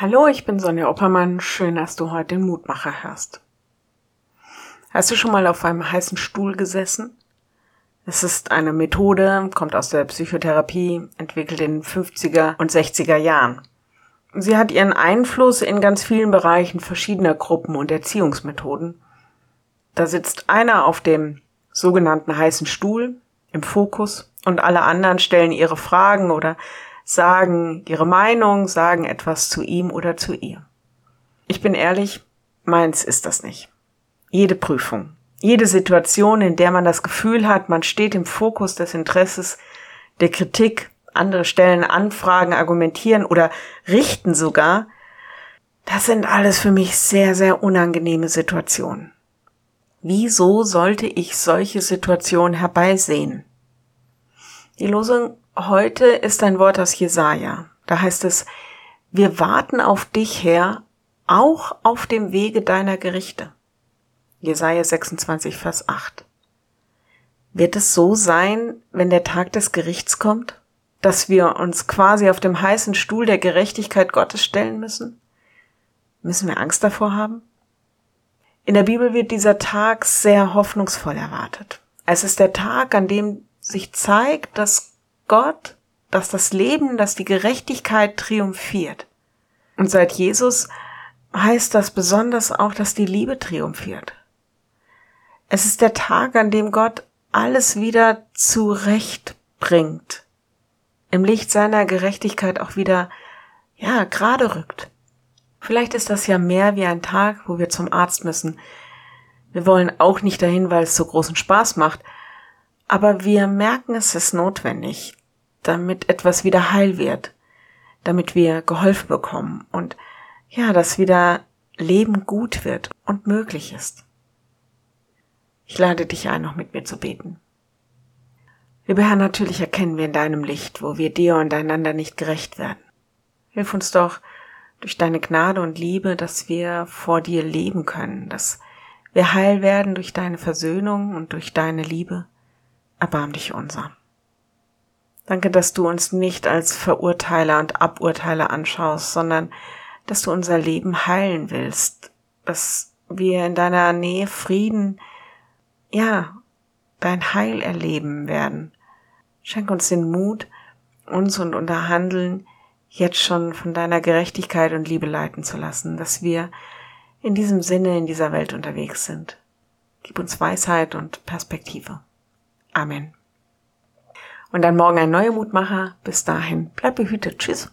Hallo, ich bin Sonja Oppermann. Schön, dass du heute den Mutmacher hörst. Hast du schon mal auf einem heißen Stuhl gesessen? Es ist eine Methode, kommt aus der Psychotherapie, entwickelt in den 50er und 60er Jahren. Sie hat ihren Einfluss in ganz vielen Bereichen verschiedener Gruppen und Erziehungsmethoden. Da sitzt einer auf dem sogenannten heißen Stuhl im Fokus und alle anderen stellen ihre Fragen oder sagen ihre Meinung, sagen etwas zu ihm oder zu ihr. Ich bin ehrlich, meins ist das nicht. Jede Prüfung, jede Situation, in der man das Gefühl hat, man steht im Fokus des Interesses, der Kritik, andere stellen Anfragen, argumentieren oder richten sogar, das sind alles für mich sehr, sehr unangenehme Situationen. Wieso sollte ich solche Situationen herbeisehen? Die Losung heute ist ein Wort aus Jesaja. Da heißt es, wir warten auf dich her, auch auf dem Wege deiner Gerichte. Jesaja 26, Vers 8. Wird es so sein, wenn der Tag des Gerichts kommt, dass wir uns quasi auf dem heißen Stuhl der Gerechtigkeit Gottes stellen müssen? Müssen wir Angst davor haben? In der Bibel wird dieser Tag sehr hoffnungsvoll erwartet. Es ist der Tag, an dem sich zeigt, dass Gott, dass das Leben, dass die Gerechtigkeit triumphiert. Und seit Jesus heißt das besonders auch, dass die Liebe triumphiert. Es ist der Tag, an dem Gott alles wieder zurechtbringt, im Licht seiner Gerechtigkeit auch wieder, ja, gerade rückt. Vielleicht ist das ja mehr wie ein Tag, wo wir zum Arzt müssen. Wir wollen auch nicht dahin, weil es so großen Spaß macht, aber wir merken, es ist notwendig, damit etwas wieder heil wird, damit wir geholfen bekommen und ja, dass wieder Leben gut wird und möglich ist. Ich lade dich ein, noch mit mir zu beten. Lieber Herr, natürlich erkennen wir in deinem Licht, wo wir dir und einander nicht gerecht werden. Hilf uns doch durch deine Gnade und Liebe, dass wir vor dir leben können, dass wir heil werden durch deine Versöhnung und durch deine Liebe erbarm dich unser. Danke, dass du uns nicht als Verurteiler und Aburteiler anschaust, sondern dass du unser Leben heilen willst, dass wir in deiner Nähe Frieden, ja, dein Heil erleben werden. Schenk uns den Mut, uns und unser Handeln jetzt schon von deiner Gerechtigkeit und Liebe leiten zu lassen, dass wir in diesem Sinne in dieser Welt unterwegs sind. Gib uns Weisheit und Perspektive. Amen. Und dann morgen ein neuer Mutmacher. Bis dahin, bleib behütet. Tschüss.